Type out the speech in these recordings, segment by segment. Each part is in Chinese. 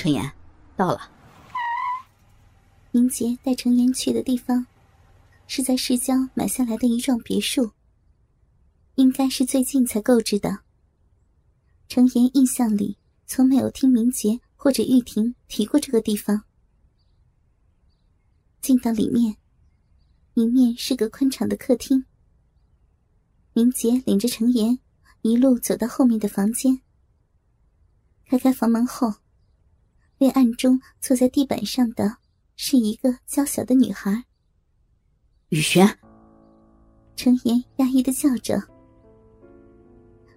陈岩，到了。明杰带陈岩去的地方，是在市郊买下来的一幢别墅，应该是最近才购置的。程岩印象里从没有听明杰或者玉婷提过这个地方。进到里面，迎面是个宽敞的客厅。明杰领着程岩一路走到后面的房间，开开房门后。被暗中坐在地板上的是一个娇小的女孩。雨轩，程岩压抑的叫着。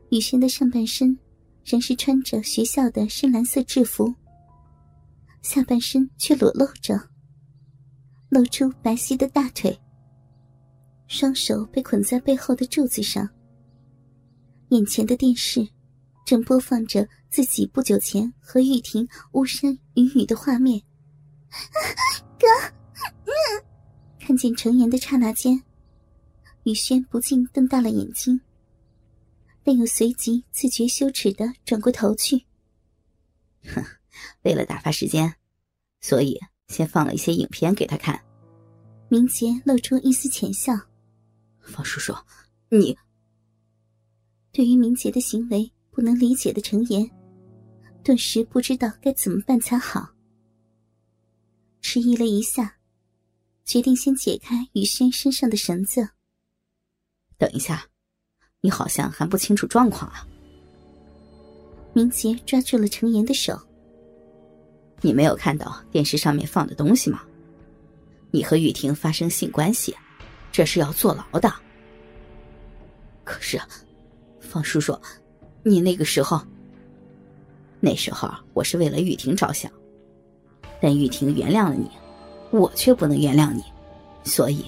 雨轩的上半身仍是穿着学校的深蓝色制服，下半身却裸露着，露出白皙的大腿。双手被捆在背后的柱子上，眼前的电视。正播放着自己不久前和玉婷巫山云雨的画面。哥，看见程岩的刹那间，雨轩不禁瞪大了眼睛，但又随即自觉羞耻的转过头去。哼，为了打发时间，所以先放了一些影片给他看。明杰露出一丝浅笑：“方叔叔，你……对于明杰的行为。”不能理解的陈岩，顿时不知道该怎么办才好。迟疑了一下，决定先解开雨轩身上的绳子。等一下，你好像还不清楚状况啊。明杰抓住了程岩的手。你没有看到电视上面放的东西吗？你和雨婷发生性关系，这是要坐牢的。可是，方叔叔。你那个时候，那时候我是为了玉婷着想，但玉婷原谅了你，我却不能原谅你，所以，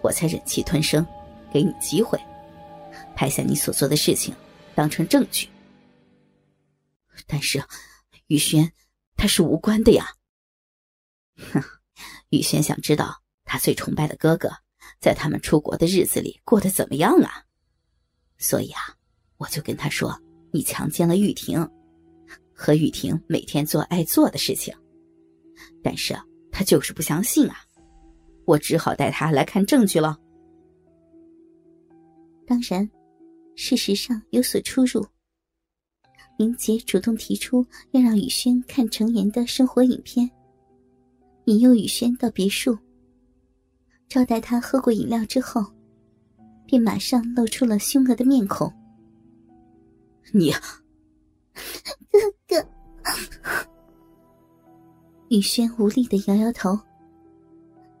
我才忍气吞声，给你机会，拍下你所做的事情，当成证据。但是，雨轩他是无关的呀。哼，雨轩想知道他最崇拜的哥哥，在他们出国的日子里过得怎么样啊？所以啊，我就跟他说。你强奸了玉婷，和玉婷每天做爱做的事情，但是他就是不相信啊，我只好带他来看证据了。当然，事实上有所出入。明杰主动提出要让雨轩看程岩的生活影片，引诱雨轩到别墅，招待他喝过饮料之后，便马上露出了凶恶的面孔。你，哥哥，雨轩无力的摇摇头，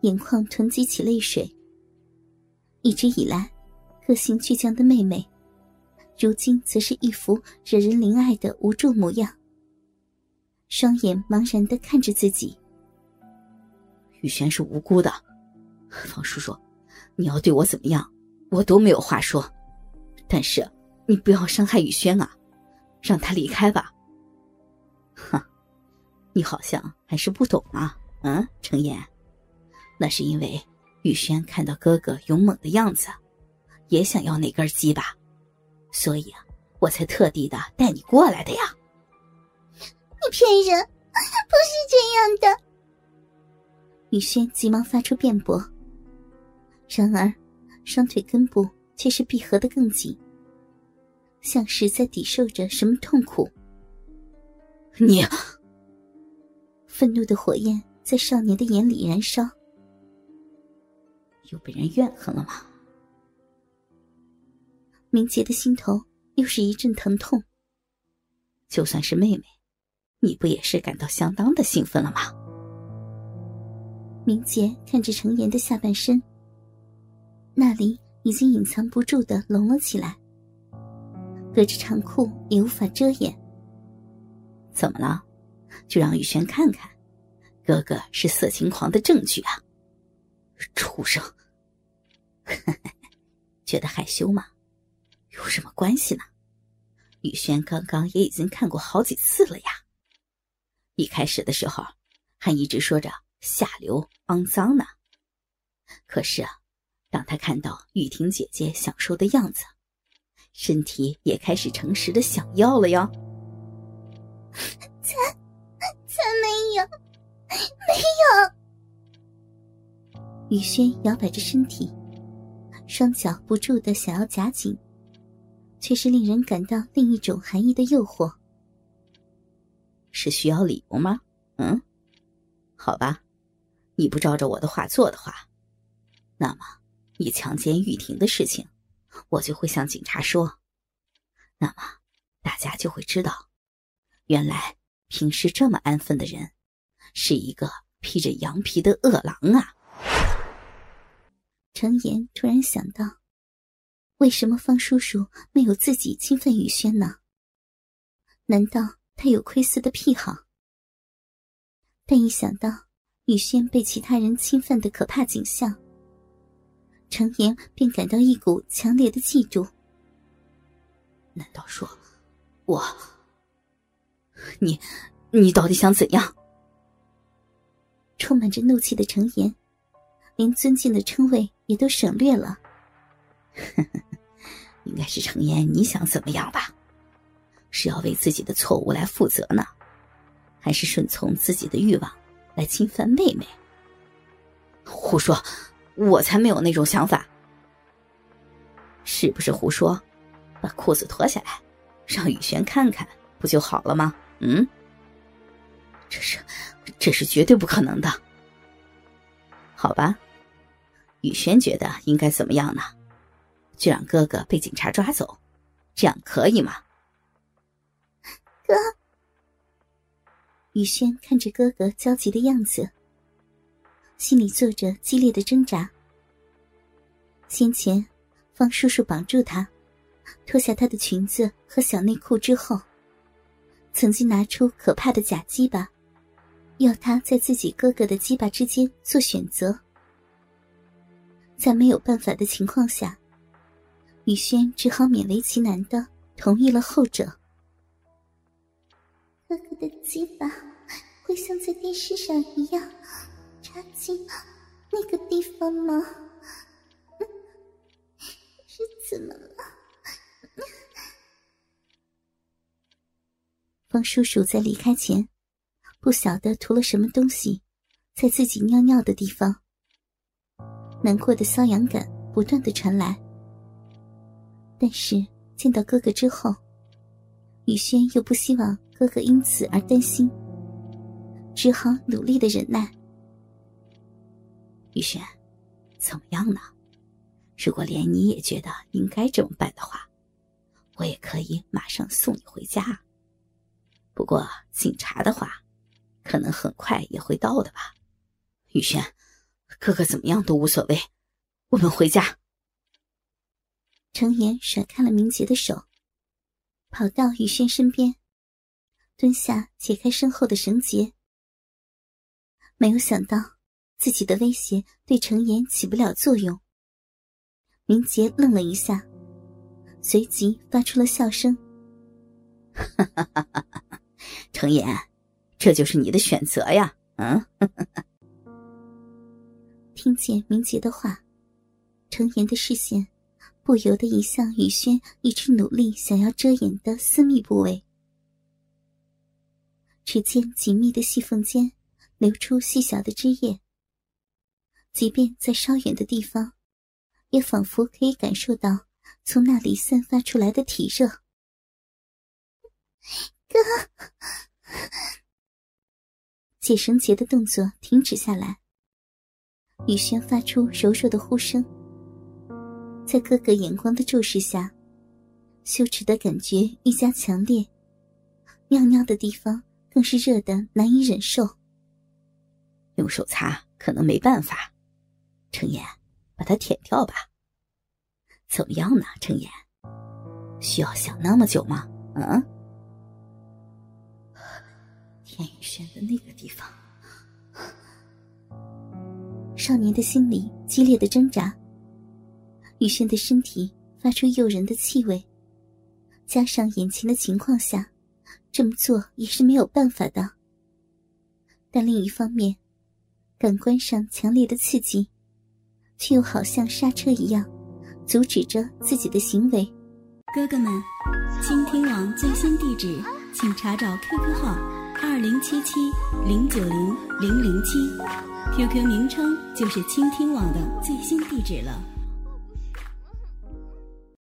眼眶囤积起泪水。一直以来，个性倔强的妹妹，如今则是一副惹人怜爱的无助模样，双眼茫然的看着自己。雨轩是无辜的，方叔叔，你要对我怎么样，我都没有话说，但是。你不要伤害雨轩啊，让他离开吧。哼，你好像还是不懂啊，嗯，程岩，那是因为雨轩看到哥哥勇猛的样子，也想要那根鸡吧，所以啊，我才特地的带你过来的呀。你骗人，不是这样的。雨轩急忙发出辩驳，然而双腿根部却是闭合的更紧。像是在抵受着什么痛苦。你，愤怒的火焰在少年的眼里燃烧。又被人怨恨了吗？明杰的心头又是一阵疼痛。就算是妹妹，你不也是感到相当的兴奋了吗？明杰看着程岩的下半身，那里已经隐藏不住的隆了起来。隔着长裤也无法遮掩。怎么了？就让雨轩看看，哥哥是色情狂的证据啊！畜生，觉得害羞吗？有什么关系呢？雨轩刚刚也已经看过好几次了呀。一开始的时候，还一直说着下流、肮脏呢。可是啊，当他看到雨婷姐姐享受的样子，身体也开始诚实的想要了呀，才才没有，没有。雨轩摇摆着身体，双脚不住的想要夹紧，却是令人感到另一种含义的诱惑。是需要理由吗？嗯，好吧，你不照着我的话做的话，那么你强奸玉婷的事情。我就会向警察说，那么大家就会知道，原来平时这么安分的人，是一个披着羊皮的恶狼啊！程岩突然想到，为什么方叔叔没有自己侵犯雨轩呢？难道他有窥私的癖好？但一想到雨轩被其他人侵犯的可怕景象，程岩便感到一股强烈的嫉妒。难道说，我？你，你到底想怎样？充满着怒气的程岩。连尊敬的称谓也都省略了。应该是程岩，你想怎么样吧？是要为自己的错误来负责呢，还是顺从自己的欲望来侵犯妹妹？胡说！我才没有那种想法。是不是胡说？把裤子脱下来，让雨轩看看，不就好了吗？嗯，这是，这是绝对不可能的。好吧。雨轩觉得应该怎么样呢？就让哥哥被警察抓走，这样可以吗？哥，雨轩看着哥哥焦急的样子，心里做着激烈的挣扎。先前方叔叔绑住他，脱下他的裙子和小内裤之后，曾经拿出可怕的假鸡巴，要他在自己哥哥的鸡巴之间做选择。在没有办法的情况下，雨轩只好勉为其难的同意了后者。哥哥的鸡巴会像在电视上一样插进那个地方吗？是怎么了？方叔叔在离开前，不晓得涂了什么东西，在自己尿尿的地方。难过的瘙痒感不断的传来，但是见到哥哥之后，雨轩又不希望哥哥因此而担心，只好努力的忍耐。雨轩，怎么样呢？如果连你也觉得应该这么办的话，我也可以马上送你回家。不过警察的话，可能很快也会到的吧，雨轩。哥哥怎么样都无所谓，我们回家。程岩甩开了明杰的手，跑到雨轩身边，蹲下解开身后的绳结。没有想到自己的威胁对程岩起不了作用。明杰愣了一下，随即发出了笑声：“哈哈哈哈哈！程岩，这就是你的选择呀，嗯。”听见明杰的话，程岩的视线不由得移向雨轩一直努力想要遮掩的私密部位。只见紧密的细缝间流出细小的汁液，即便在稍远的地方，也仿佛可以感受到从那里散发出来的体热。哥，解绳结的动作停止下来。雨轩发出柔弱的呼声，在哥哥眼光的注视下，羞耻的感觉愈加强烈，尿尿的地方更是热得难以忍受。用手擦可能没办法，程岩，把它舔掉吧。怎么样呢，程岩？需要想那么久吗？嗯？田雨轩的那个地方。少年的心里激烈的挣扎，雨轩的身体发出诱人的气味，加上眼前的情况下，这么做也是没有办法的。但另一方面，感官上强烈的刺激，却又好像刹车一样，阻止着自己的行为。哥哥们，倾听网最新地址，请查找 QQ 号：二零七七零九零零零七。，QQ 名称就是倾听网的最新地址了。